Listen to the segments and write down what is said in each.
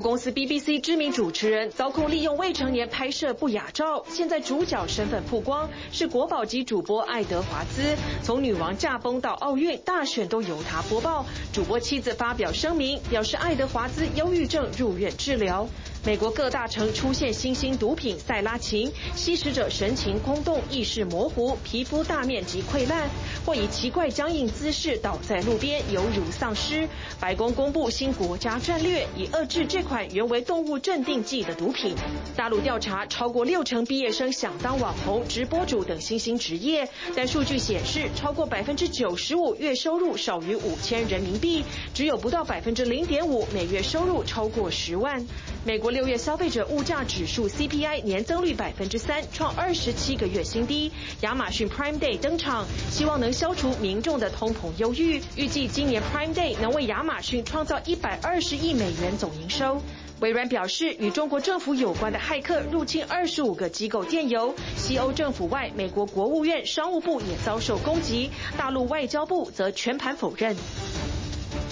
公司 BBC 知名主持人遭控利用未成年拍摄不雅照，现在主角身份曝光，是国宝级主播爱德华兹。从女王驾崩到奥运大选都由他播报。主播妻子发表声明，表示爱德华兹忧郁症入院治疗。美国各大城出现新兴毒品塞拉嗪，吸食者神情空洞、意识模糊、皮肤大面积溃烂，或以奇怪僵硬姿势倒在路边，犹如丧尸。白宫公布新国家战略，以遏制这款原为动物镇定剂的毒品。大陆调查，超过六成毕业生想当网红、直播主等新兴职业，但数据显示，超过百分之九十五月收入少于五千人民币，只有不到百分之零点五每月收入超过十万。美国。六月消费者物价指数 CPI 年增率百分之三，创二十七个月新低。亚马逊 Prime Day 登场，希望能消除民众的通膨忧郁。预计今年 Prime Day 能为亚马逊创造一百二十亿美元总营收。微软表示，与中国政府有关的骇客入侵二十五个机构电邮。西欧政府外，美国国务院、商务部也遭受攻击，大陆外交部则全盘否认。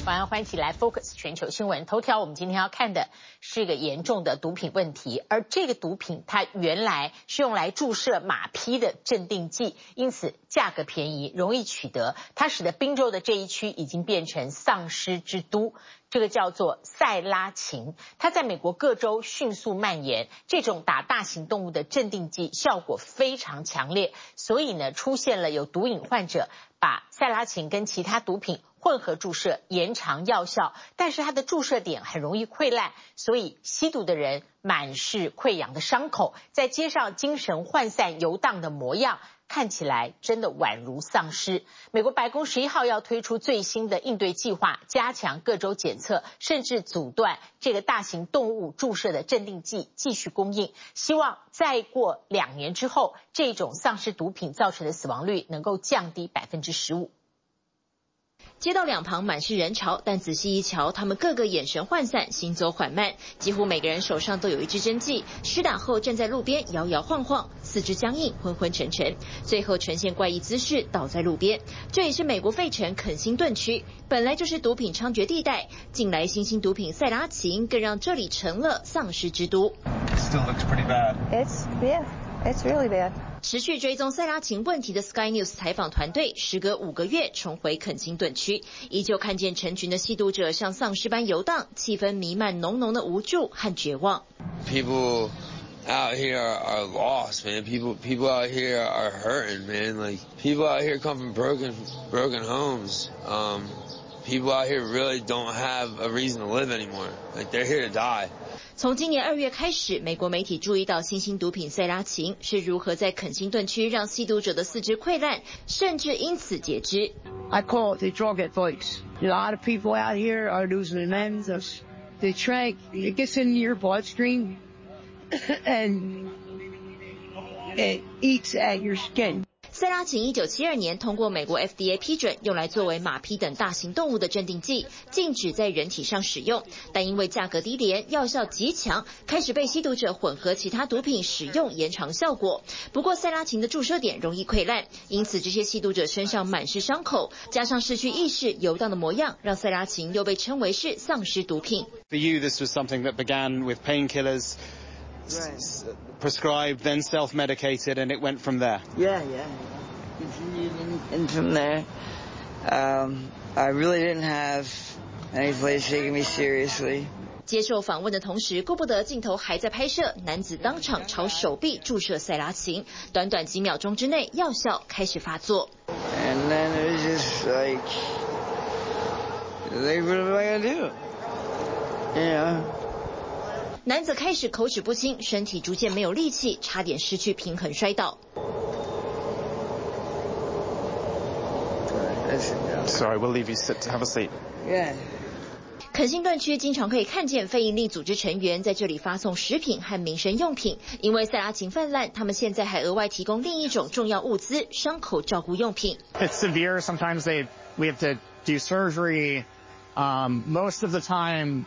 晚上欢迎起来，Focus 全球新闻头条。我们今天要看的是一个严重的毒品问题，而这个毒品它原来是用来注射马匹的镇定剂，因此价格便宜，容易取得。它使得宾州的这一区已经变成丧尸之都。这个叫做塞拉嗪，它在美国各州迅速蔓延。这种打大型动物的镇定剂效果非常强烈，所以呢，出现了有毒瘾患者把赛拉嗪跟其他毒品混合注射，延长药效。但是它的注射点很容易溃烂，所以吸毒的人满是溃疡的伤口，在街上精神涣散游荡的模样。看起来真的宛如丧尸。美国白宫十一号要推出最新的应对计划，加强各州检测，甚至阻断这个大型动物注射的镇定剂继续供应。希望再过两年之后，这种丧尸毒品造成的死亡率能够降低百分之十五。街道两旁满是人潮，但仔细一瞧，他们个个眼神涣散，行走缓慢，几乎每个人手上都有一支针剂。施打后站在路边摇摇晃晃，四肢僵硬，昏昏沉沉，最后呈现怪异姿势倒在路边。这也是美国费城肯辛顿区，本来就是毒品猖獗地带，近来新兴毒品塞拉嗪更让这里成了丧尸之都。Still looks pretty bad. It's yeah, it's really bad. 持续追踪赛拉嗪问题的 Sky News 采访团队，时隔五个月重回肯辛顿区，依旧看见成群的吸毒者像丧尸般游荡，气氛弥漫浓浓的无助和绝望。People out here are lost, man. People, people out here are hurting, man. Like people out here come from broken, broken homes. Um, people out here really don't have a reason to live anymore. Like they're here to die. 从今年二月开始，美国媒体注意到新兴毒品赛拉嗪是如何在肯辛顿区让吸毒者的四肢溃烂，甚至因此截肢。I call it the drug addict. A lot of people out here are losing limbs. They drink, it gets into your bloodstream, and it eats at your skin. 赛拉嗪一九七二年通过美国 FDA 批准，用来作为马匹等大型动物的镇定剂，禁止在人体上使用。但因为价格低廉，药效极强，开始被吸毒者混合其他毒品使用，延长效果。不过赛拉嗪的注射点容易溃烂，因此这些吸毒者身上满是伤口，加上失去意识、游荡的模样，让赛拉嗪又被称为是丧尸毒品。For you, this was something that began with painkillers. prescribed, then self-medicated, and it went from there. Yeah, yeah. Continued and from there, um, I really didn't have any place taking me seriously. 接受访问的同时，顾不得镜头还在拍摄，男子当场朝手臂注射赛拉嗪，短短几秒钟之内，药效开始发作。And then it was just like, like what am I gonna do? Yeah. 男子开始口齿不清，身体逐渐没有力气，差点失去平衡摔倒。Sorry, we'll leave you sit. to Have a seat. Yeah. 肯辛顿区经常可以看见非营利组织成员在这里发送食品和民生用品，因为塞拉嗪泛滥，他们现在还额外提供另一种重要物资——伤口照顾用品。It's severe. Sometimes they we have to do surgery. Um, most of the time.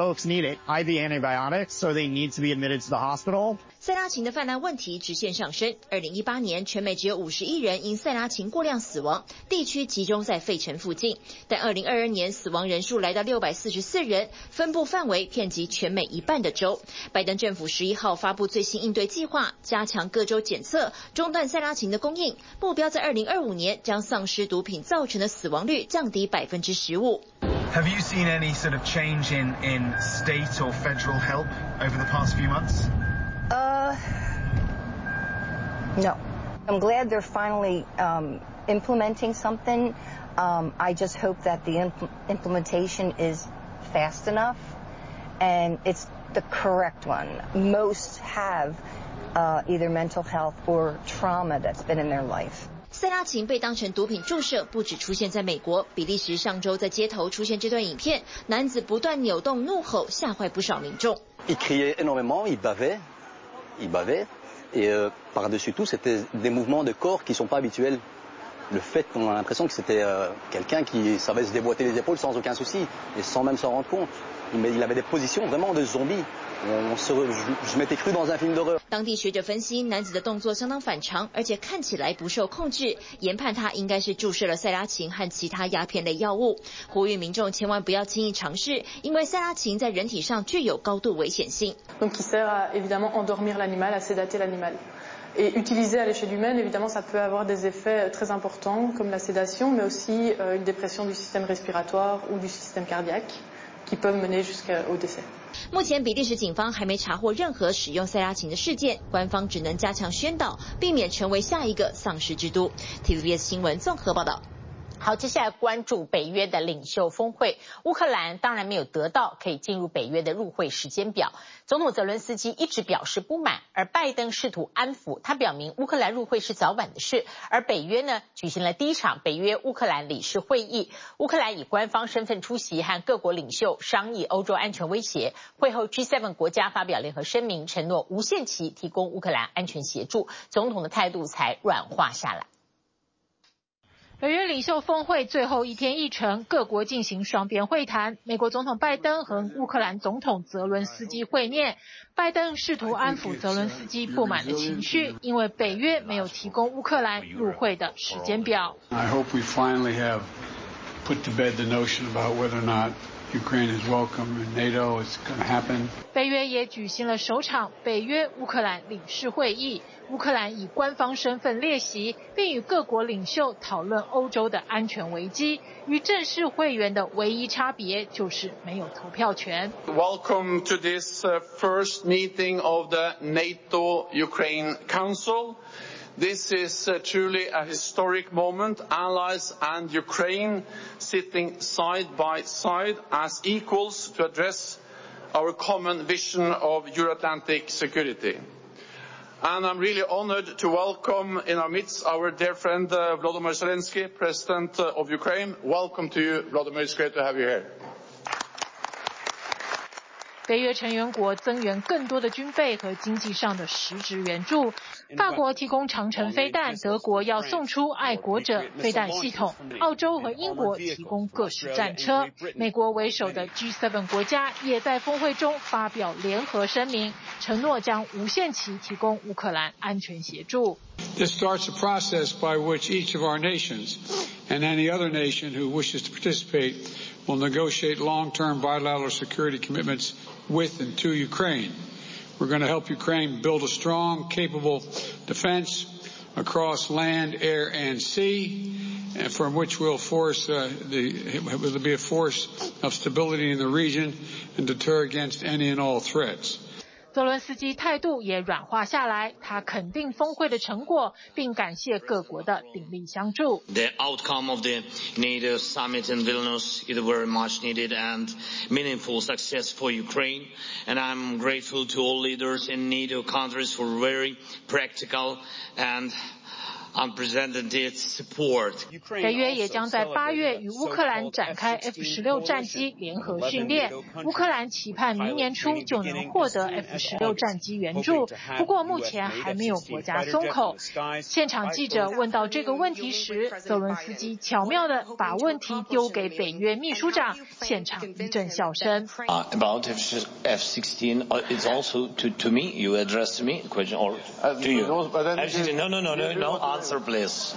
Folks need it, IV antibiotics, so they need to be admitted to the hospital. 塞拉琴的泛滥问题直线上升。二零一八年，全美只有五十一人因塞拉琴过量死亡，地区集中在费城附近。但二零二二年，死亡人数来到六百四十四人，分布范围遍及全美一半的州。拜登政府十一号发布最新应对计划，加强各州检测，中断塞拉琴的供应，目标在二零二五年将丧尸毒品造成的死亡率降低百分之十五。Have you seen any sort of change in in state or federal help over the past few months? Uh, no. I'm glad they're finally um, implementing something. Um, I just hope that the impl implementation is fast enough and it's the correct one. Most have uh, either mental health or trauma that's been in their life. 塞拉琴被当成毒品注射，不止出现在美国，比利时上周在街头出现这段影片，男子不断扭动怒吼，吓坏不少民众。Et euh, par-dessus tout, c'était des mouvements de corps qui ne sont pas habituels. Le fait qu'on a l'impression que c'était euh, quelqu'un qui savait se déboîter les épaules sans aucun souci, et sans même s'en rendre compte. Mais il avait des positions vraiment de zombie. 当地学者分析，男子的动作相当反常，而且看起来不受控制，研判他应该是注射了塞拉琴和其他鸦片类药物。呼吁民众千万不要轻易尝试，因为塞拉琴在人体上具有高度危险性。Donc, qui sert à évidemment endormir l'animal, à sédater l'animal. Et utilisé à l'échelle humaine, évidemment, ça peut avoir des effets très importants, comme la sédation, mais aussi une dépression du système respiratoire ou du système cardiaque, 目前比利时警方还没查获任何使用塞拉琴的事件，官方只能加强宣导，避免成为下一个丧尸之都。TVBS 新闻综合报道。好，接下来关注北约的领袖峰会。乌克兰当然没有得到可以进入北约的入会时间表，总统泽伦斯基一直表示不满，而拜登试图安抚他，表明乌克兰入会是早晚的事。而北约呢，举行了第一场北约乌克兰理事会议，乌克兰以官方身份出席，和各国领袖商议欧洲安全威胁。会后，G7 国家发表联合声明，承诺无限期提供乌克兰安全协助，总统的态度才软化下来。北约领袖峰会最后一天议程，各国进行双边会谈。美国总统拜登和乌克兰总统泽伦斯基会面，拜登试图安抚泽伦斯基不满的情绪，因为北约没有提供乌克兰入会的时间表。I hope we finally have put to bed the notion about whether or not Ukraine is welcome in NATO. It's going to happen. 北约也举行了首场北约乌克兰理事会议。乌克兰以官方身份列席，并与各国领袖讨论欧洲的安全危机。与正式会员的唯一差别就是没有投票权。Welcome to this first meeting of the NATO Ukraine Council. This is uh, truly a historic moment. Allies and Ukraine sitting side by side as equals to address our common vision of Euro-Atlantic security. And I'm really honored to welcome in our midst our dear friend uh, Vladimir Zelensky, President uh, of Ukraine. Welcome to you, Vladimir. It's great to have you here. 北约成员国增援更多的军备和经济上的实质援助。法国提供长城飞弹，德国要送出爱国者飞弹系统，澳洲和英国提供各式战车。美国为首的 G7 国家也在峰会中发表联合声明，承诺将无限期提供乌克兰安全协助。This starts a process by which each of our nations and any other nation who wishes to participate will negotiate long-term bilateral security commitments with and to Ukraine. We're going to help Ukraine build a strong, capable defense across land, air, and sea, and from which will force uh, the will be a force of stability in the region and deter against any and all threats. 泽伦斯基态度也软化下来，他肯定峰会的成果，并感谢各国的鼎力相助。The outcome of the NATO summit in Vilnius is very much needed and meaningful success for Ukraine, and I'm grateful to all leaders in NATO countries for very practical and 北约也将在八月与乌克兰展开 F 十六战机联合训练。乌克兰期盼明年初就能获得 F 十六战机援助，不过目前还没有国家松口。现场记者问到这个问题时，泽伦斯基巧妙地把问题丢给北约秘书长，现场一阵笑声。About F-16, it's also to to me. You addressed me question or to you? F-16, no, no, no, no, no. Answer, please.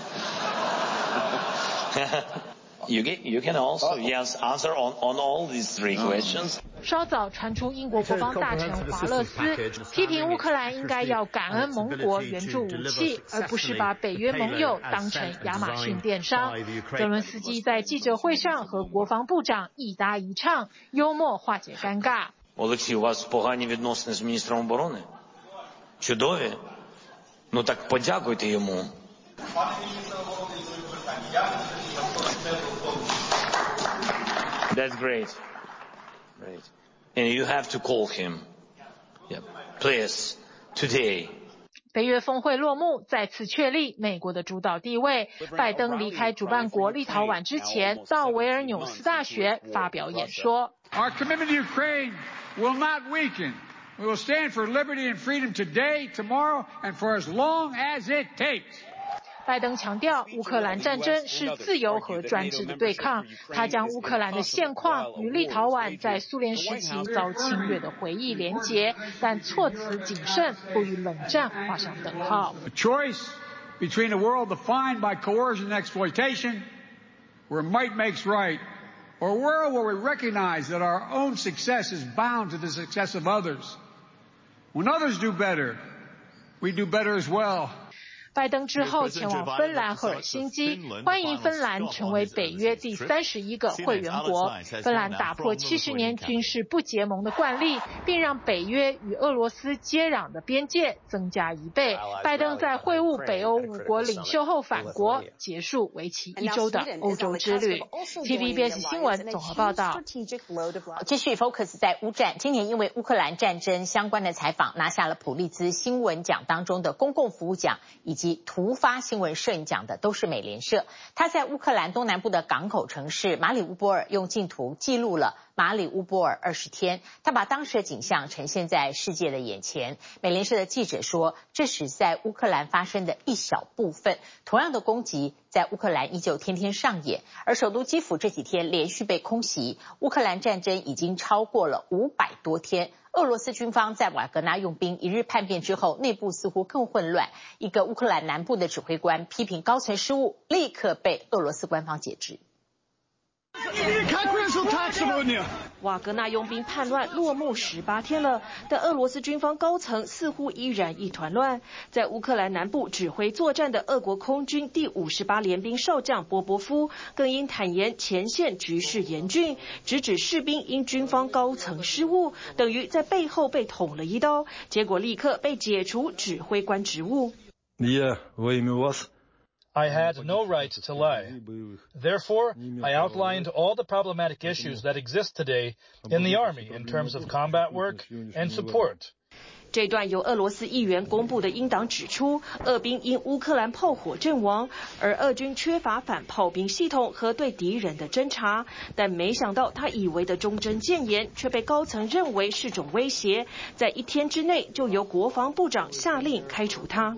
You can you can also yes answer on on all these three questions. 稍早传出英国国防大臣华勒斯批评乌克兰应该要感恩盟国援助武器，而不是把北约盟友当成亚马逊电商。泽伦斯基在记者会上和国防部长一搭一唱，幽默化解尴尬。Олексій, у вас погані відносини з міністром оборони? Чудові? Ну так подякуйте йому. That's great. Great. And you have to call him. Yeah. Please. Today. 北约峰会落幕，再次确立美国的主导地位。拜登离开主办国立陶宛之前，到维尔纽斯大学发表演说。Our commitment to Ukraine will not weaken. We will stand for liberty and freedom today, tomorrow, and for as long as it takes. 拜登强调，乌克兰战争是自由和专制的对抗。他将乌克兰的现况与立陶宛在苏联时期遭侵略的回忆连结，但措辞谨慎，不与冷战画上等号。A choice between a world defined by coercion and exploitation, where might makes right, or a world where we recognize that our own success is bound to the success of others. When others do better, we do better as well. 拜登之后前往芬兰赫尔辛基，欢迎芬兰成为北约第三十一个会员国。芬兰打破七十年军事不结盟的惯例，并让北约与俄罗斯接壤的边界增加一倍。拜登在会晤北欧五国领袖后返国，结束为期一周的欧洲之旅。TVBS 新闻综合报道。继续 focus 在乌战，今年因为乌克兰战争相关的采访，拿下了普利兹新闻奖当中的公共服务奖以及。及突发新闻摄影奖的都是美联社。他在乌克兰东南部的港口城市马里乌波尔用镜头记录了马里乌波尔二十天。他把当时的景象呈现在世界的眼前。美联社的记者说，这是在乌克兰发生的一小部分。同样的攻击在乌克兰依旧天天上演，而首都基辅这几天连续被空袭。乌克兰战争已经超过了五百多天。俄罗斯军方在瓦格纳用兵一日叛变之后，内部似乎更混乱。一个乌克兰南部的指挥官批评高层失误，立刻被俄罗斯官方解职。瓦格纳佣兵叛乱落幕十八天了，但俄罗斯军方高层似乎依然一团乱。在乌克兰南部指挥作战的俄国空军第五十八联兵少将波波夫，更因坦言前线局势严峻，直指士兵因军方高层失误，等于在背后被捅了一刀，结果立刻被解除指挥官职务。Yeah, I had no right to lie. Therefore, I outlined all the problematic issues that exist today in the army in terms of combat work and support. 这段由俄罗斯议员公布的英党指出，俄兵因乌克兰炮火阵亡，而俄军缺乏反炮兵系统和对敌人的侦察。但没想到，他以为的忠贞谏言却被高层认为是种威胁，在一天之内就由国防部长下令开除他。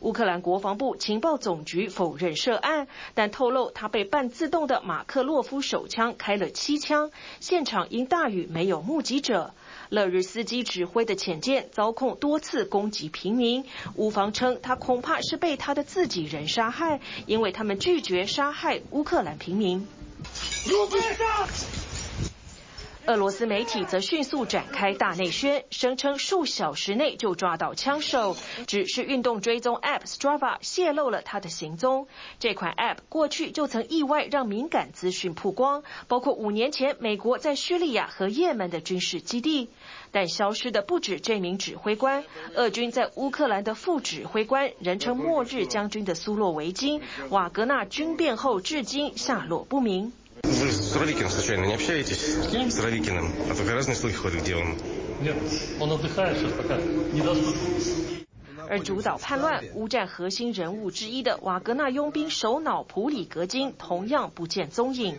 乌克兰国防部情报总局否认涉案，但透露他被半自动的马克洛夫手枪开了七枪，现场因大雨没有目击者。勒日斯基指挥的潜舰遭控多次攻击平民，乌方称他恐怕是被他的自己人杀害，因为他们拒绝杀害乌克兰平民。俄罗斯媒体则迅速展开大内宣，声称数小时内就抓到枪手，只是运动追踪 App Strava 泄露了他的行踪。这款 App 过去就曾意外让敏感资讯曝光，包括五年前美国在叙利亚和也门的军事基地。但消失的不止这名指挥官，俄军在乌克兰的副指挥官，人称“末日将军”的苏洛维金，瓦格纳军变后至今下落不明。而主导叛乱、乌战核心人物之一的瓦格纳佣兵首脑普里格金同样不见踪影。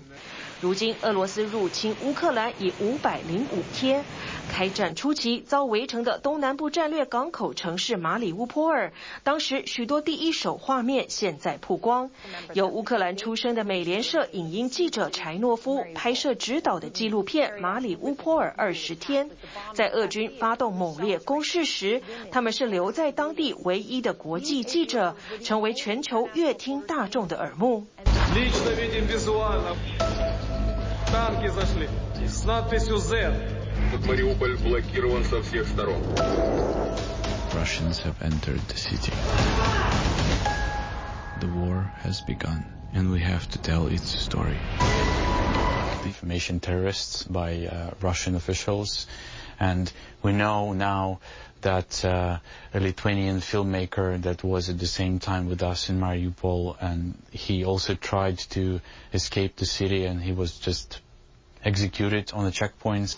如今，俄罗斯入侵乌克兰已五百零五天。开战初期遭围城的东南部战略港口城市马里乌波尔，当时许多第一手画面现在曝光。由乌克兰出身的美联社影音记者柴诺夫拍摄指导的纪录片《马里乌波尔二十天》，在俄军发动猛烈攻势时，他们是留在当地唯一的国际记者，成为全球阅听大众的耳目。Танки зашли. С надписью Z. Мариуполь блокирован со всех сторон. Russians have entered the city. The war has begun, and we have to tell its story. Defamation terrorists by uh, Russian officials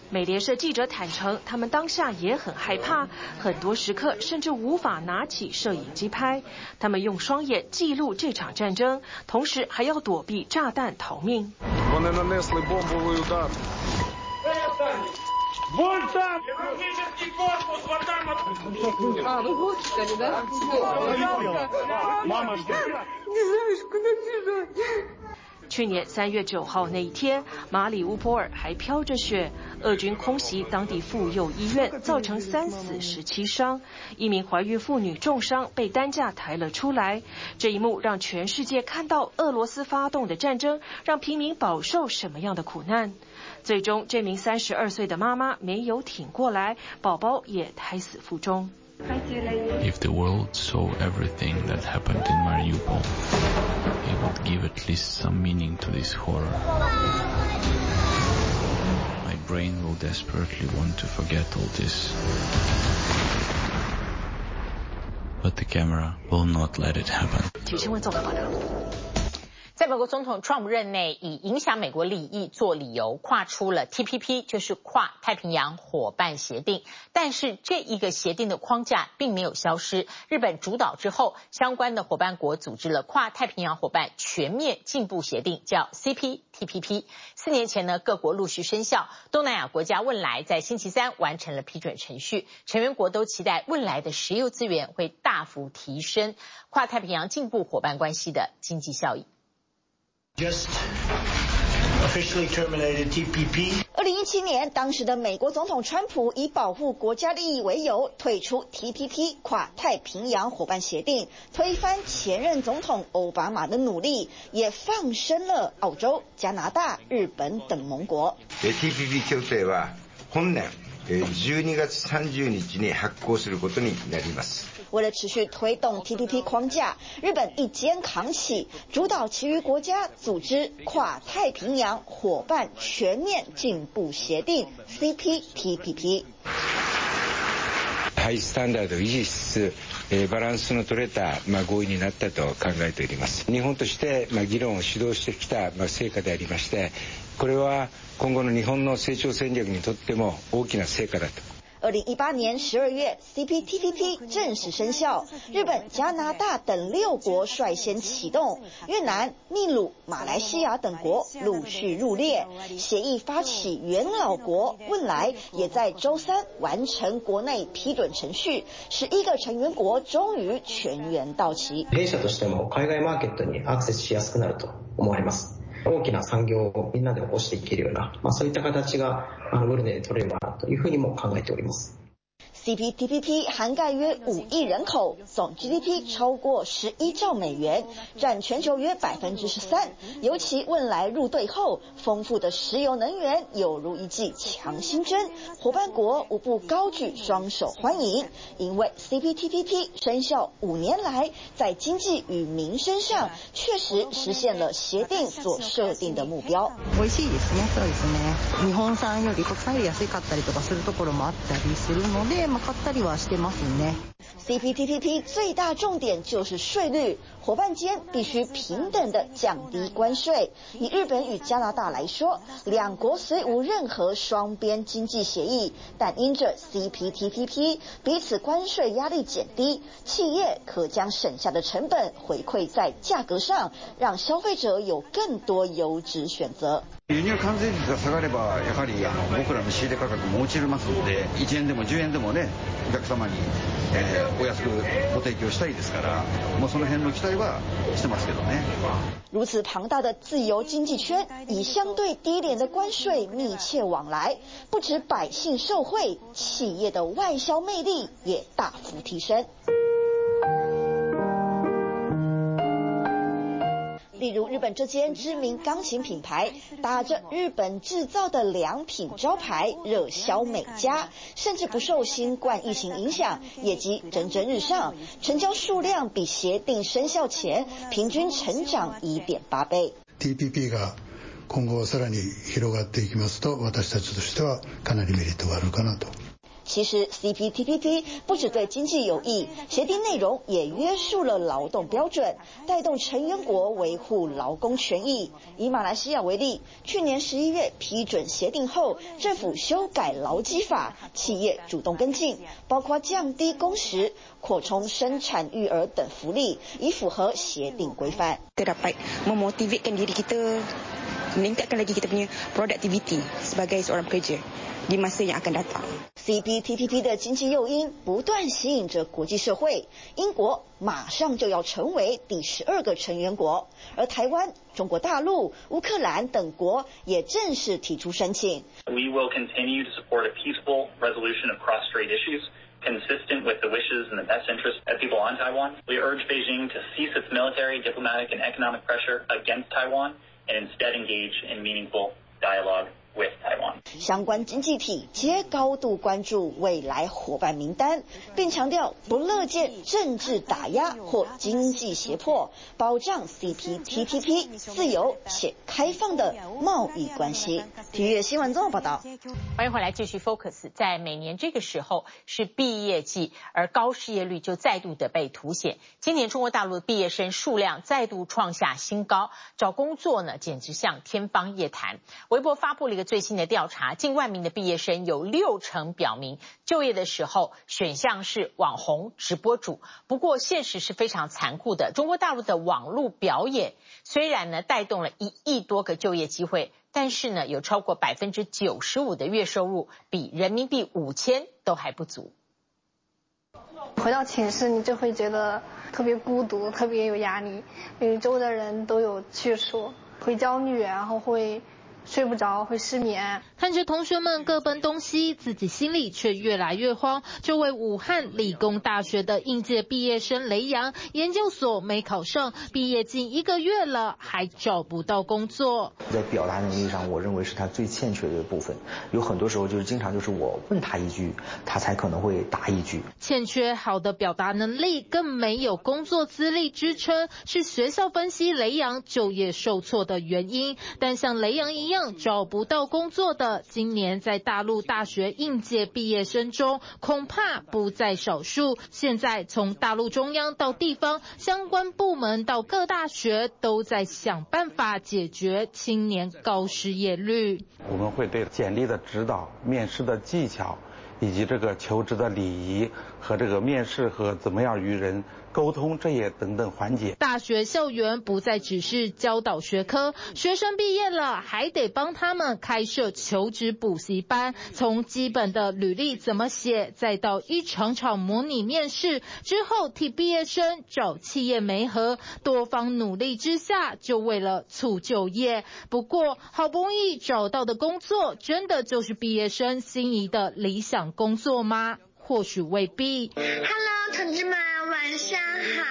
美联社记者坦承，他们当下也很害怕，很多时刻甚至无法拿起摄影机拍。他们用双眼记录这场战争，同时还要躲避炸弹逃命。去年三月九号那一天，马里乌波尔还飘着雪，俄军空袭当地妇幼医院，造成三死十七伤，一名怀孕妇女重伤，被担架抬了出来。这一幕让全世界看到俄罗斯发动的战争让平民饱受什么样的苦难。最终，这名三十二岁的妈妈没有挺过来，宝宝也胎死腹中。If the world saw everything that happened in Mariupol, it would give at least some meaning to this horror. My brain will desperately want to forget all this, but the camera will not let it happen. 在美国总统 Trump 任内，以影响美国利益做理由，跨出了 TPP，就是跨太平洋伙伴协定。但是这一个协定的框架并没有消失。日本主导之后，相关的伙伴国组织了跨太平洋伙伴全面进步协定，叫 CPTPP。四年前呢，各国陆续生效。东南亚国家汶莱在星期三完成了批准程序，成员国都期待汶莱的石油资源会大幅提升跨太平洋进步伙伴关系的经济效益。Just officially terminated TPP. 二零一七年，当时的美国总统川普以保护国家利益为由退出 TPP 跨太平洋伙伴协定，推翻前任总统奥巴马的努力，也放生了澳洲、加拿大、日本等盟国。TPP 协定は本年12月30日に発行することになります。为了持续推动 TPP 框架，日本一肩扛起，主导其余国家组织跨太平洋伙伴全面进步协定 （CPTPP）。 ハイスタンダードを維持しつつ、バランスの取れたまあ合意になったと考えております。日本としてまあ、議論を主導してきたまあ成果でありまして、これは今後の日本の成長戦略にとっても大きな成果だと。二零一八年十二月，CPTPP 正式生效，日本、加拿大等六国率先启动，越南、秘鲁、马来西亚等国陆续入列。协议发起元老国汶莱也在周三完成国内批准程序，十一个成员国终于全员到齐。弊社としても海外マーケットにアクセスしやすくなると思われます。 大きな産業をみんなで起こしていけるような、まあ、そういった形があのブルネで取れればというふうにも考えております。CPTPP 涵盖约五亿人口，总 GDP 超过十一兆美元，占全球约百分之十三。尤其汶莱入队后，丰富的石油能源犹如一剂强心针，伙伴国无不高举双手欢迎。因为 CPTPP 生效五年来，在经济与民生上确实实现了协定所设定的目标。美味しいですね。そうですね。日本产より国产より安かったりとかするところもあったりするので。 CPTPP 最大重点就是税率，伙伴间必须平等的降低关税。以日本与加拿大来说，两国虽无任何双边经济协议，但因着 CPTPP，彼此关税压力减低，企业可将省下的成本回馈在价格上，让消费者有更多优质选择。输入関税率が下がれば、やはりあの仆らの仕入れ价格も落ちますので、1円でも10円でもね、お客様に、えー、お安くご提供したいですから、もうその辺の期待はしてますけどね。如此庞大的自由经济圈，以相对低廉的关税密切往来，不止百姓受惠，企业的外销魅力也大幅提升。例如，日本这间知名钢琴品牌，打着日本制造的良品招牌，热销美家，甚至不受新冠疫情影响，业绩蒸蒸日上，成交数量比协定生效前平均成长一点八倍。TPP が今后さらに広がっていきますと、私たちとしてはかなりメリットがあるかなと。 其实 CPTPP 不只对经济有益，协定内容也约束了劳动标准，带动成员国维护劳工权益。以马来西亚为例，去年十一月批准协定后，政府修改劳基法，企业主动跟进，包括降低工时、扩充生产育儿等福利，以符合协定规范。CPTPP 的经济诱因不断吸引着国际社会，英国马上就要成为第十二个成员国，而台湾、中国大陆、乌克兰等国也正式提出申请。We will continue to support a peaceful resolution of cross-strait issues consistent with the wishes and the best interests of people on Taiwan. We urge Beijing to cease its military, diplomatic, and economic pressure against Taiwan and instead engage in meaningful dialogue. 相关经济体皆高度关注未来伙伴名单，并强调不乐见政治打压或经济胁迫，保障 CPTPP 自由且开放的贸易关系。体育新闻综合报道。欢迎回来继续 Focus。在每年这个时候是毕业季，而高失业率就再度的被凸显。今年中国大陆的毕业生数量再度创下新高，找工作呢简直像天方夜谭。微博发布了一个。最新的调查，近万名的毕业生有六成表明就业的时候选项是网红直播主。不过现实是非常残酷的，中国大陆的网络表演虽然呢带动了一亿多个就业机会，但是呢有超过百分之九十五的月收入比人民币五千都还不足。回到寝室，你就会觉得特别孤独，特别有压力，因为周围的人都有去处，会焦虑，然后会。睡不着，会失眠。看着同学们各奔东西，自己心里却越来越慌。这位武汉理工大学的应届毕业生雷阳，研究所没考上，毕业近一个月了，还找不到工作。在表达能力上，我认为是他最欠缺的部分。有很多时候就是经常就是我问他一句，他才可能会答一句。欠缺好的表达能力，更没有工作资历支撑，是学校分析雷阳就业受挫的原因。但像雷阳一找不到工作的，今年在大陆大学应届毕业生中，恐怕不在少数。现在从大陆中央到地方相关部门到各大学，都在想办法解决青年高失业率。我们会对简历的指导、面试的技巧，以及这个求职的礼仪和这个面试和怎么样与人。沟通这些等等环节。大学校园不再只是教导学科，学生毕业了还得帮他们开设求职补习班，从基本的履历怎么写，再到一场场模拟面试之后，替毕业生找企业媒合，多方努力之下，就为了促就业。不过，好不容易找到的工作，真的就是毕业生心仪的理想工作吗？或许未必。Hello，同志们，晚上好。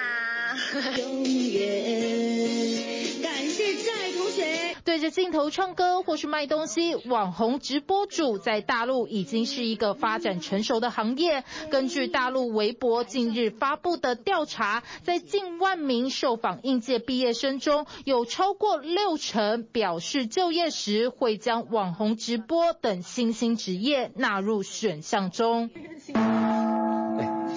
对着镜头唱歌或是卖东西，网红直播主在大陆已经是一个发展成熟的行业。根据大陆微博近日发布的调查，在近万名受访应届毕业生中，有超过六成表示就业时会将网红直播等新兴职业纳入选项中。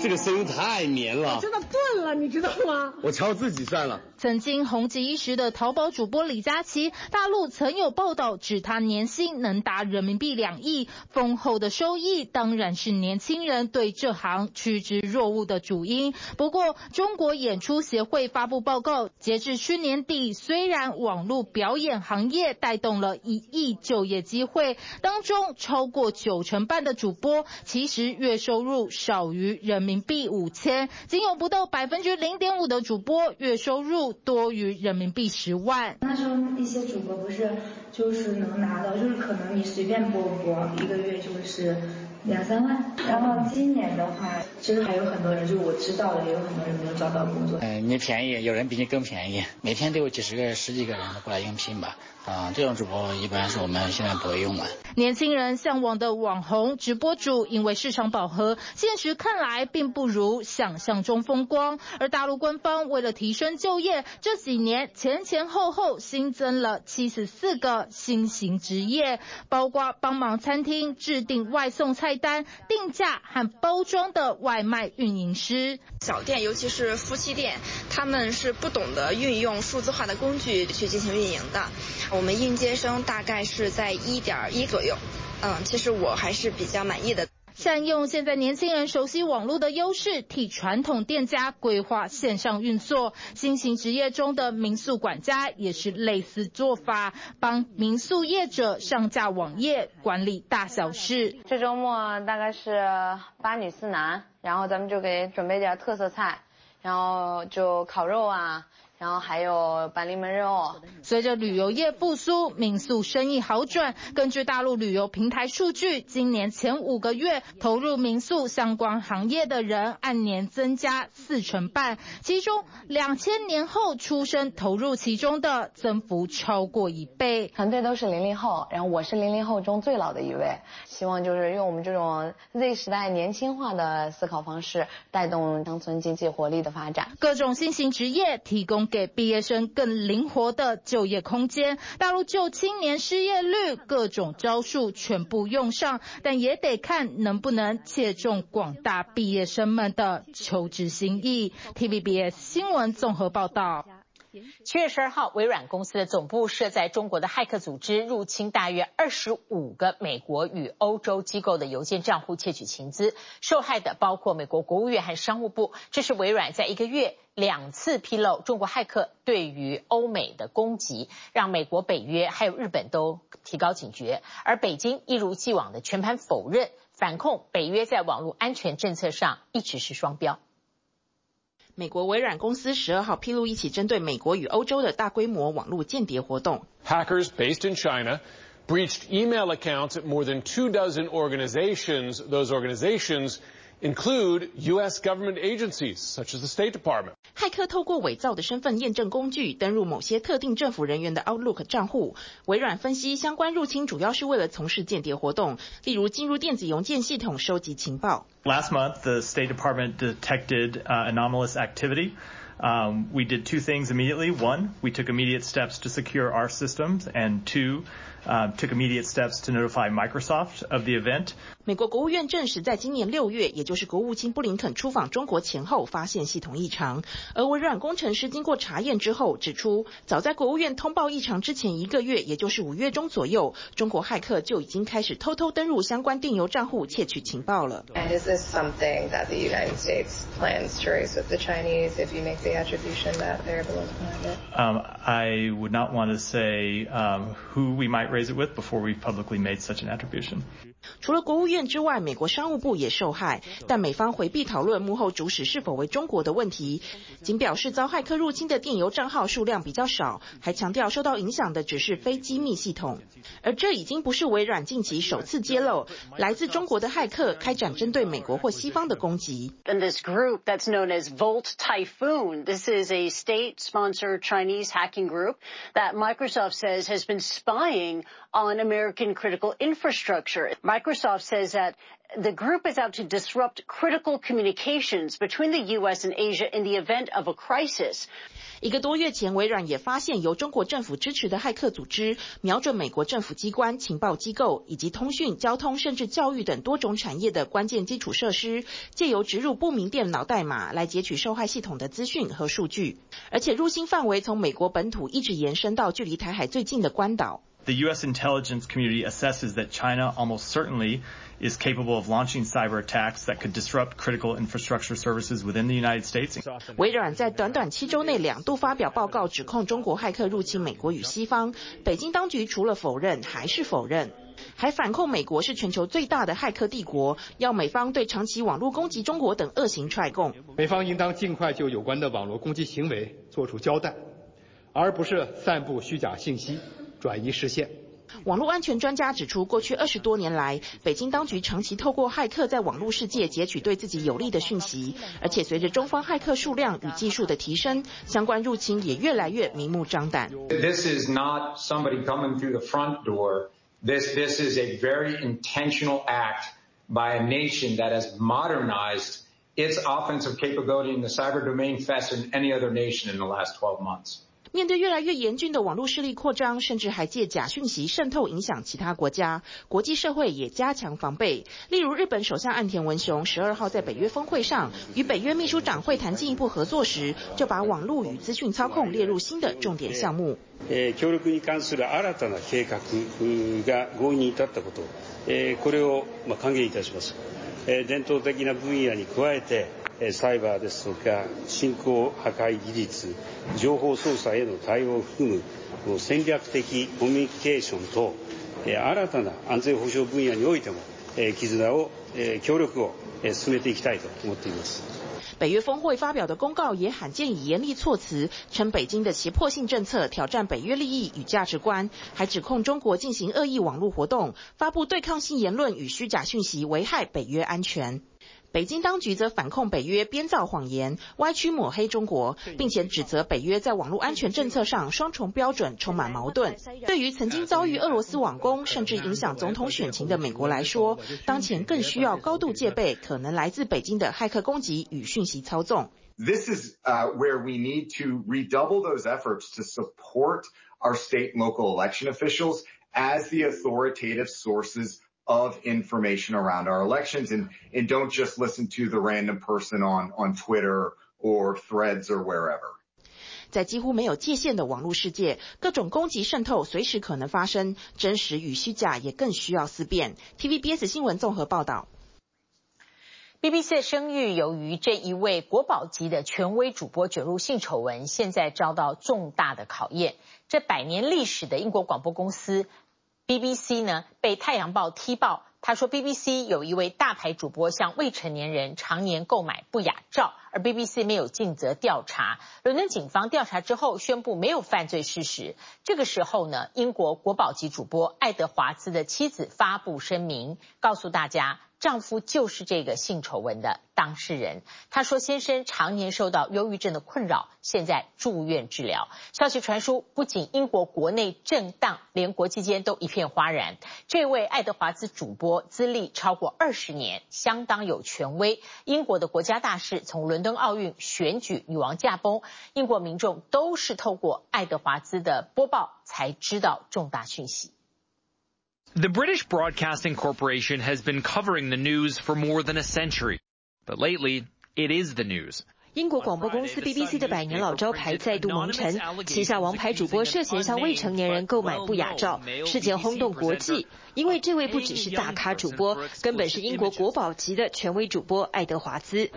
这个声音太绵了，真的钝了，你知道吗？我瞧自己算了。曾经红极一时的淘宝主播李佳琦，大陆曾有报道指他年薪能达人民币两亿，丰厚的收益当然是年轻人对这行趋之若鹜的主因。不过，中国演出协会发布报告，截至去年底，虽然网络表演行业带动了一亿就业机会，当中超过九成半的主播其实月收入少于人民。人民币五千，仅有不到百分之零点五的主播月收入多于人民币十万。那时候一些主播不是就是能拿到，就是可能你随便播播，一个月就是两三万。然后今年的话，其实还有很多人，就是我知道的，也有很多人没有找到工作。嗯，你便宜，有人比你更便宜，每天都有几十个、十几个人过来应聘吧。啊，这种主播一般是我们现在不会用的。年轻人向往的网红直播主，因为市场饱和，现实看来并不如想象中风光。而大陆官方为了提升就业，这几年前前后后新增了七十四个新型职业，包括帮忙餐厅制定外送菜单、定价和包装的外卖运营师。小店，尤其是夫妻店，他们是不懂得运用数字化的工具去进行运营的。我们应届生大概是在一点一左右，嗯，其实我还是比较满意的。善用现在年轻人熟悉网络的优势，替传统店家规划线上运作。新型职业中的民宿管家也是类似做法，帮民宿业者上架网页，管理大小事。这周末大概是八女四男，然后咱们就给准备点特色菜，然后就烤肉啊。然后还有板栗焖肉。随着旅游业复苏，民宿生意好转。根据大陆旅游平台数据，今年前五个月投入民宿相关行业的人按年增加四成半，其中两千年后出生投入其中的增幅超过一倍。团队都是零零后，然后我是零零后中最老的一位。希望就是用我们这种 Z 时代年轻化的思考方式，带动乡村经济活力的发展。各种新型职业提供。给毕业生更灵活的就业空间，大陆就青年失业率各种招数全部用上，但也得看能不能切中广大毕业生们的求职心意。TVBS 新闻综合报道。七月十二号，微软公司的总部设在中国的骇客组织入侵大约二十五个美国与欧洲机构的邮件账户，窃取情资。受害的包括美国国务院和商务部。这是微软在一个月两次披露中国骇客对于欧美的攻击，让美国、北约还有日本都提高警觉。而北京一如既往的全盘否认，反控北约在网络安全政策上一直是双标。美国微软公司十二号披露一起针对美国与欧洲的大规模网络间谍活动。Hackers based in China breached email accounts at more than two dozen organizations. Those organizations include U.S. government agencies such as the State Department. 骇客透过伪造的身份验证工具登入某些特定政府人员的 Outlook 账户。微软分析，相关入侵主要是为了从事间谍活动，例如进入电子邮件系统收集情报。Last month, the State Department detected anomalous activity. Um, we did two things immediately. One, we took immediate steps to secure our systems, and two, uh, took immediate steps to notify Microsoft of the event. 美国国务院证实，在今年六月，也就是国务卿布林肯出访中国前后，发现系统异常。而微软工程师经过查验之后，指出，早在国务院通报异常之前一个月，也就是五月中左右，中国骇客就已经开始偷偷登入相关电邮账户，窃取情报了。And is this something that the United States plans to raise with the Chinese if you make the attribution that they're below the Um, I would not want to say um, who we might raise it with before we've publicly made such an attribution. 除了国务院之外，美国商务部也受害，但美方回避讨论幕后主使是否为中国的问题，仅表示遭骇客入侵的电邮账号数量比较少，还强调受到影响的只是非机密系统。而这已经不是微软近期首次揭露来自中国的骇客开展针对美国或西方的攻击。And this group that's known as Volt Typhoon, this is a state-sponsored Chinese hacking group that Microsoft says has been spying on American critical infrastructure. Microsoft says that the group is out to disrupt critical communications between the U.S. and Asia in the event of a crisis. 一个多月前，微软也发现由中国政府支持的骇客组织，瞄准美国政府机关、情报机构以及通讯、交通甚至教育等多种产业的关键基础设施，借由植入不明电脑代码来截取受害系统的资讯和数据，而且入侵范围从美国本土一直延伸到距离台海最近的关岛。The U.S. intelligence community assesses that China almost certainly is capable of launching cyber attacks that could disrupt critical infrastructure services within the United States. 微软在短短七周内两度发表报告，指控中国骇客入侵美国与西方。北京当局除了否认，还是否认，还反控美国是全球最大的骇客帝国，要美方对长期网络攻击中国等恶行踹供。美方应当尽快就有关的网络攻击行为作出交代，而不是散布虚假信息。转移视线。网络安全专家指出，过去二十多年来，北京当局长期透过骇客在网络世界截取对自己有利的讯息，而且随着中方骇客数量与技术的提升，相关入侵也越来越明目张胆。This is not somebody coming through the front door. This this is a very intentional act by a nation that has modernized its offensive capability in the cyber domain faster than any other nation in the last 12 months. 面对越来越严峻的网络势力扩张，甚至还借假讯息渗透影响其他国家，国际社会也加强防备。例如，日本首相岸田文雄十二号在北约峰会上与北约秘书长会谈进一步合作时，就把网络与资讯操控列入新的重点项目。协力に关する新たな计划が合意に至ったこと、これを歓迎いたします。 伝統的な分野に加えて。サイバーですとか新兴破壊技術、情報操作への対応を含む戦略的コミュニケーションと新たな安全保障分野においても絆を協力を進めていきたいと思っています。北约峰会发表的公告也罕见以严厉措辞，称北京的胁迫性政策挑战北约利益与价值观，还指控中国进行恶意网络活动，发布对抗性言论与虚假讯息，危害北约安全。北京当局则反控北约编造谎言、歪曲抹黑中国，并且指责北约在网络安全政策上双重标准，充满矛盾。对于曾经遭遇俄罗斯网攻，甚至影响总统选情的美国来说，当前更需要高度戒备可能来自北京的骇客攻击与讯息操纵。This is where we need to redouble those efforts to support our state and local election officials as the authoritative sources. Of information around our elections, and and don't just listen to the random person on on Twitter or Threads or wherever. 在几乎没有界限的网络世界，各种攻击渗透随时可能发生，真实与虚假也更需要思辨。TVBS 新闻综合报道。BBC 的声誉由于这一位国宝级的权威主播卷入性丑闻，现在遭到重大的考验。这百年历史的英国广播公司。BBC 呢被《太阳报》踢爆，他说 BBC 有一位大牌主播向未成年人常年购买不雅照，而 BBC 没有尽责调查。伦敦警方调查之后宣布没有犯罪事实。这个时候呢，英国国宝级主播爱德华兹的妻子发布声明，告诉大家。丈夫就是这个性丑闻的当事人。他说，先生常年受到忧郁症的困扰，现在住院治疗。消息传出，不仅英国国内震荡，连国际间都一片哗然。这位爱德华兹主播资历超过二十年，相当有权威。英国的国家大事，从伦敦奥运、选举、女王驾崩，英国民众都是透过爱德华兹的播报才知道重大讯息。The British Broadcasting Corporation has been covering the news for more than a century, but lately it is the news. 英国广播公司 BBC 的百年老招牌再度蒙尘，旗下王牌主播涉嫌向未成年人购买不雅照，事件轰动国际。因为这位不只是大咖主播，根本是英国国宝级的权威主播爱德华兹。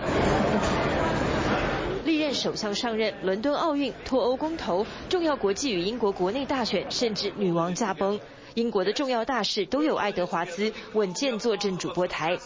历任首相上任，伦敦奥运、脱欧公投、重要国际与英国国内大选，甚至女王驾崩。英国的重要大事都有爱德华兹稳健坐镇主播台。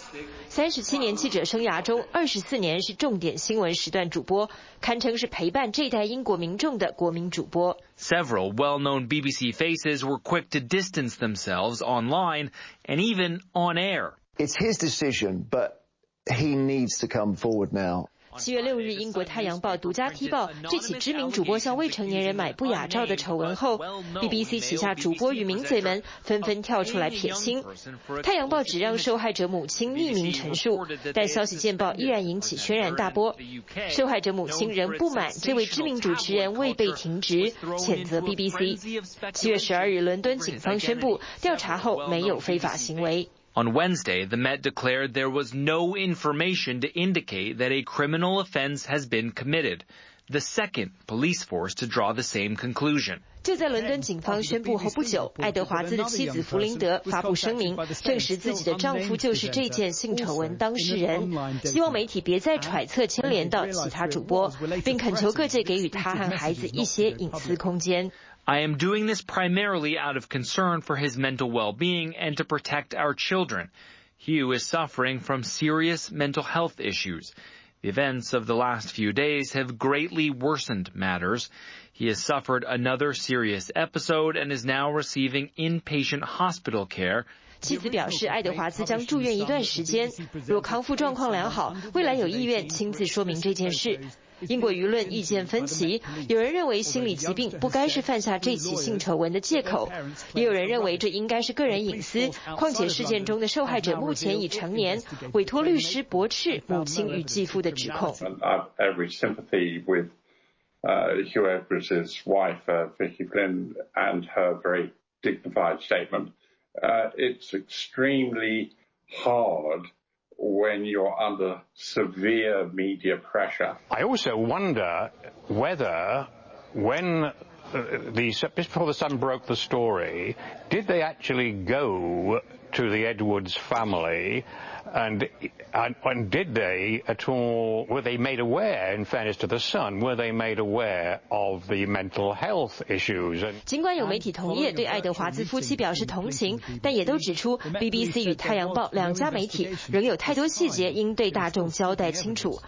三十七年记者生涯中，二十四年是重点新闻时段主播，堪称是陪伴这代英国民众的国民主播。Several well-known BBC faces were quick to distance themselves online and even on air. It's his decision, but he needs to come forward now. 七月六日，英国《太阳报》独家踢爆这起知名主播向未成年人买不雅照的丑闻后，BBC 旗下主播与名嘴们纷纷跳出来撇清。《太阳报》只让受害者母亲匿名陈述，但消息见报依然引起轩然大波。受害者母亲仍不满这位知名主持人未被停职，谴责 BBC。七月十二日，伦敦警方宣布调查后没有非法行为。On Wednesday, the Met declared there was no information to indicate that a criminal offense has been committed. The second police force to draw the same conclusion. 就在伦敦警方宣布后不久，爱德华兹的妻子弗林德发布声明，证实自己的丈夫就是这件性丑闻当事人，希望媒体别再揣测牵连到其他主播，并恳求各界给予他和孩子一些隐私空间。 I am doing this primarily out of concern for his mental well-being and to protect our children. Hugh is suffering from serious mental health issues. The events of the last few days have greatly worsened matters. He has suffered another serious episode and is now receiving inpatient hospital care. 妻子表示，爱德华兹将住院一段时间，若康复状况良好，未来有意愿亲自说明这件事。 英国舆论意见分歧，有人认为心理疾病不该是犯下这起性丑闻的借口，也有人认为这应该是个人隐私。况且事件中的受害者目前已成年，委托律师驳斥母亲与继父的指控。When you're under severe media pressure. I also wonder whether when uh, the, just before the Sun broke the story, did they actually go to the Edwards family and, and, and did they at all, were they made aware, in fairness to the Sun, were they made aware of the mental health issues? 尽管有媒体同业对爱德华兹夫妻表示同情，但也都指出 BBC 与太阳报两家媒体仍有太多细节应对大众交代清楚，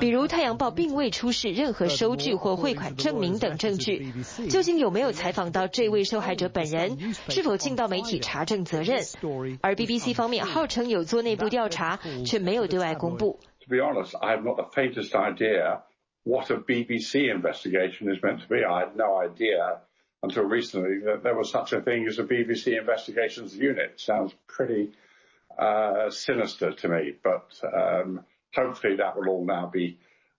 比如太阳报并未出示任何收据或汇款证明等证据。究竟有没有采访到这位受害者本人？是否尽到媒体查证责任？而 BBC 方面号称有做内部调查。查却没有对外公布。To be honest, I have not the faintest idea what a BBC investigation is meant to be. I had no idea until recently that there was such a thing as a BBC investigations unit. Sounds pretty uh, sinister to me, but um, hopefully that will all now be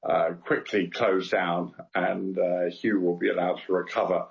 uh, quickly closed down and uh, Hugh will be allowed to recover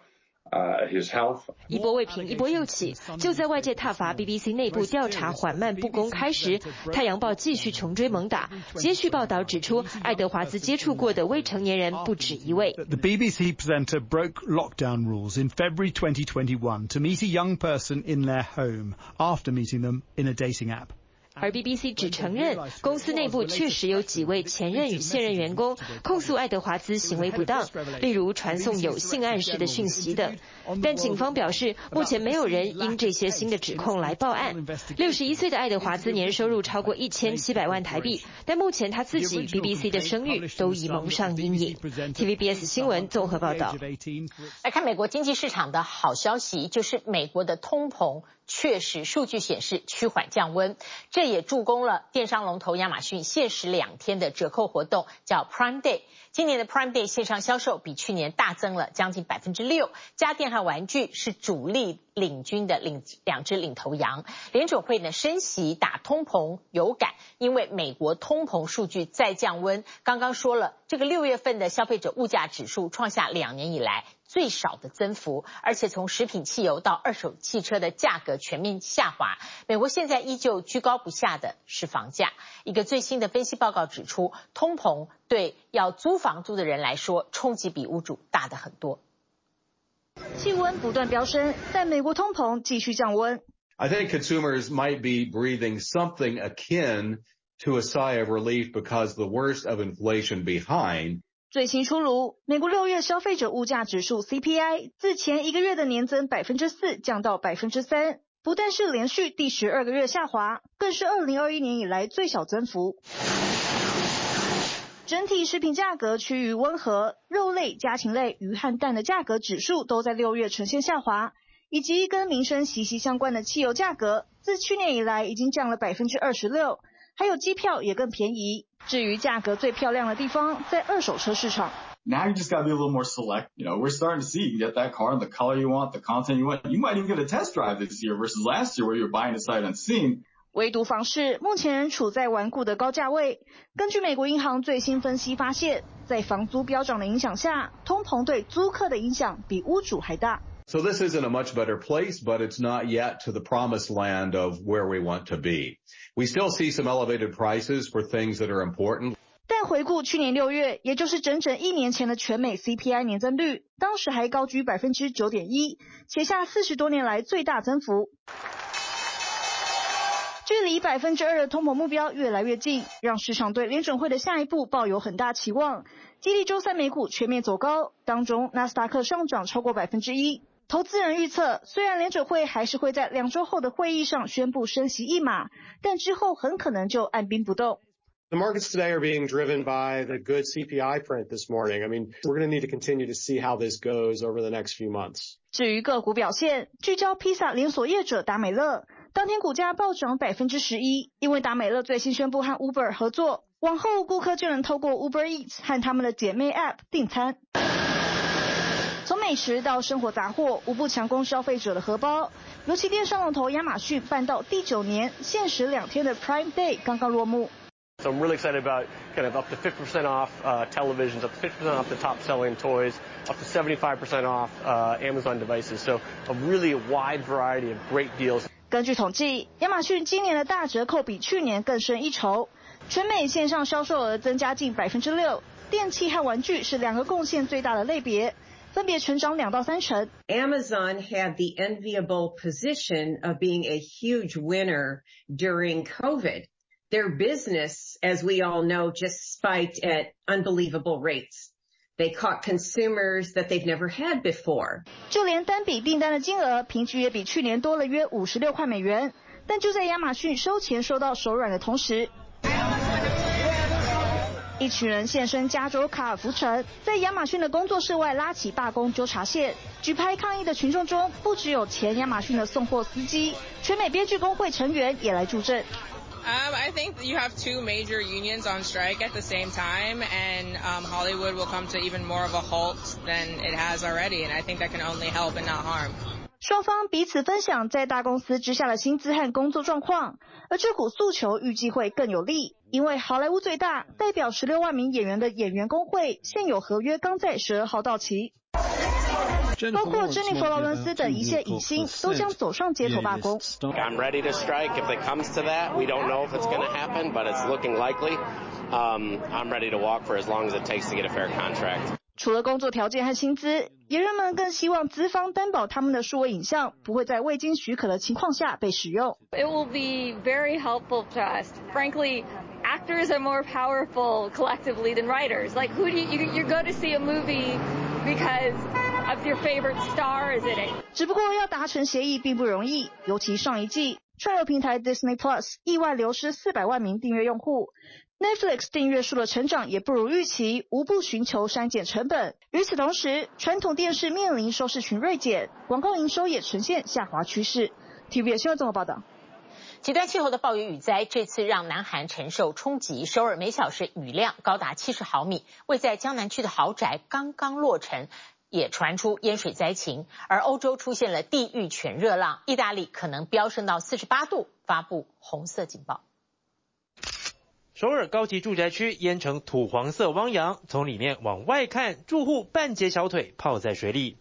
一波未平，一波又起。就在外界挞伐 BBC 内部调查缓慢不公开时，《太阳报》继续穷追猛打，接续报道指出，爱德华兹接触过的未成年人不止一位。The BBC presenter broke lockdown rules in February 2021 to meet a young person in their home after meeting them in a dating app. 而 BBC 只承认公司内部确实有几位前任与现任员工控诉爱德华兹行为不当，例如传送有性暗示的讯息等。但警方表示，目前没有人因这些新的指控来报案。六十一岁的爱德华兹年收入超过一千七百万台币，但目前他自己、BBC 的声誉都已蒙上阴影。TVBS 新闻综合报道。来看美国经济市场的好消息，就是美国的通膨。确实，数据显示趋缓降温，这也助攻了电商龙头亚马逊限时两天的折扣活动，叫 Prime Day。今年的 Prime Day 线上销售比去年大增了将近百分之六，家电和玩具是主力领军的领两只领头羊。联准会呢升息打通膨有感，因为美国通膨数据再降温。刚刚说了，这个六月份的消费者物价指数创下两年以来。最少的增幅，而且从食品、汽油到二手汽车的价格全面下滑。美国现在依旧居高不下的是房价。一个最新的分析报告指出，通膨对要租房租的人来说，冲击比屋主大得很多。气温不断飙升，但美国通膨继续降温。I think consumers might be breathing something akin to a sigh of relief because the worst of inflation behind. 最新出炉，美国六月消费者物价指数 CPI 自前一个月的年增百分之四降到百分之三，不但是连续第十二个月下滑，更是二零二一年以来最小增幅。整体食品价格趋于温和，肉类、家禽类、鱼和蛋的价格指数都在六月呈现下滑，以及跟民生息息相关的汽油价格，自去年以来已经降了百分之二十六。还有机票也更便宜。至于价格最漂亮的地方，在二手车市场。Now you just gotta be a little more select. You know, we're starting to see you can get that car in the color you want, the content you want. You might even get a test drive this year versus last year where you were buying sight unseen. 唯独房市目前仍处在顽固的高价位。根据美国银行最新分析发现，在房租飙涨的影响下，通膨对租客的影响比屋主还大。So this isn't a much better place, but it's not yet to the promised land of where we want to be. We still see some elevated prices for things that are important. 但回顾去年六月，也就是整整一年前的全美 CPI 年增率，当时还高居百分之九点一，写下四十多年来最大增幅。距离百分之二的通膨目标越来越近，让市场对联准会的下一步抱有很大期望，激励周三美股全面走高，当中纳斯达克上涨超过百分之一。投资人预测，虽然联准会还是会在两周后的会议上宣布升息一码，但之后很可能就按兵不动。The markets today are being driven by the good CPI print this morning. I mean, we're going to need to continue to see how this goes over the next few months. 至于个股表现，聚焦披萨连锁业者达美乐，当天股价暴涨百分之十一，因为达美乐最新宣布和 Uber 合作，往后顾客就能透过 Uber Eats 和他们的姐妹 App 订餐。从美食到生活杂货，无不强攻消费者的荷包。尤其电商龙头亚马逊办到第九年，限时两天的 Prime Day 刚刚落幕。So I'm really excited about kind of up to 50% off uh, televisions, up to 50% off the top-selling toys, up to 75% off uh, Amazon devices. So a really wide variety of great deals. 根据统计，亚马逊今年的大折扣比去年更胜一筹，全美线上销售额增加近百分之六，电器和玩具是两个贡献最大的类别。分别成长两到三成。Amazon had the enviable position of being a huge winner during COVID. Their business, as we all know, just spiked at unbelievable rates. They caught consumers that they've never had before. 就连单笔订单的金额，平均也比去年多了约五十六块美元。但就在亚马逊收钱收到手软的同时， 一群人现身加州卡尔福城，在亚马逊的工作室外拉起罢工纠察线，举牌抗议的群众中，不只有前亚马逊的送货司机，全美编剧工会成员也来助阵。Um, I think you have two major unions on strike at the same time, and um, Hollywood will come to even more of a halt than it has already, and I think that can only help and not harm. 双方彼此分享在大公司之下的薪资和工作状况，而这股诉求预计会更有利，因为好莱坞最大代表十六万名演员的演员工会现有合约刚在十二号到期，包括珍妮佛劳伦斯等一线影星都将走上街头罢工。I'm ready to strike if it comes to that. We don't know if it's going to happen, but it's looking likely. Um, I'm ready to walk for as long as it takes to get a fair contract. 除了工作条件和薪资，演员们更希望资方担保他们的数位影像不会在未经许可的情况下被使用。It will be very helpful to us. Frankly, actors are more powerful collectively than writers. Like, who do you, you you go to see a movie because of your favorite star is in it? 只不过要达成协议并不容易，尤其上一季串流平台 Disney Plus 意外流失四百万名订阅用户。Netflix 订阅数的成长也不如预期，无不寻求删减成本。与此同时，传统电视面临收视群锐减，广告营收也呈现下滑趋势。TVB 新闻综合报道。极端气候的暴雨雨灾，这次让南韩承受冲击。首尔每小时雨量高达七十毫米，位在江南区的豪宅刚刚落成，也传出淹水灾情。而欧洲出现了地狱犬热浪，意大利可能飙升到四十八度，发布红色警报。首尔高级住宅区淹成土黄色汪洋，从里面往外看，住户半截小腿泡在水里。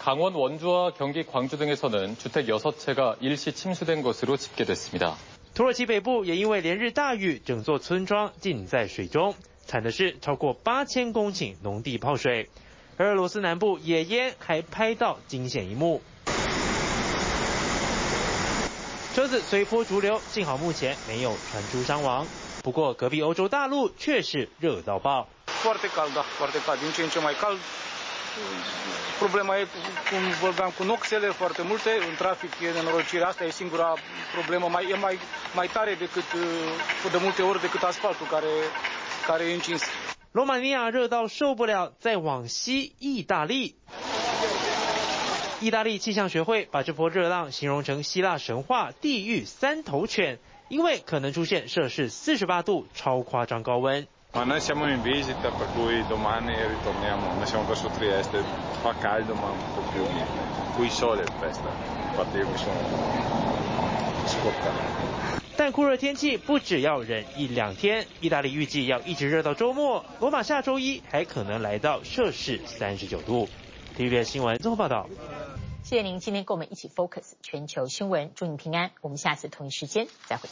강원 원주와 경기 광주 등에서는 주택 6채가 일시 침수된 것으로 집계됐습니다. 土耳其北部也因为连日大雨，整座村庄浸在水中，惨的是超过八千公顷农地泡水。而俄罗斯南部野烟还拍到惊险一幕，车子随波逐流，幸好目前没有传出伤亡。不过隔壁欧洲大陆却是热到爆。 Problema e cum vorbeam cu noxele foarte multe în trafic, e nenorocire. Asta e singura problemă, mai, e mai, mai tare decât, de multe ori decât asfaltul care, care e încins. 罗马尼亚热到受不了，再往西，意大利。意大利气象学会把这波热浪形容成希腊神话地狱三头犬，因为可能出现摄氏四十八度超夸张高温。Ma noi siamo in visita, per cui domani ritorniamo. Noi siamo verso Trieste, fa caldo ma un po' più qui sole festa. Infatti io mi sono scottato. 但酷热天气不只要忍一两天，意大利预计要一直热到周末，罗马下周一还可能来到摄氏三十九度。TVBS 新闻综合报道。谢谢您今天跟我们一起 focus 全球新闻，祝您平安。我们下次同一时间再会。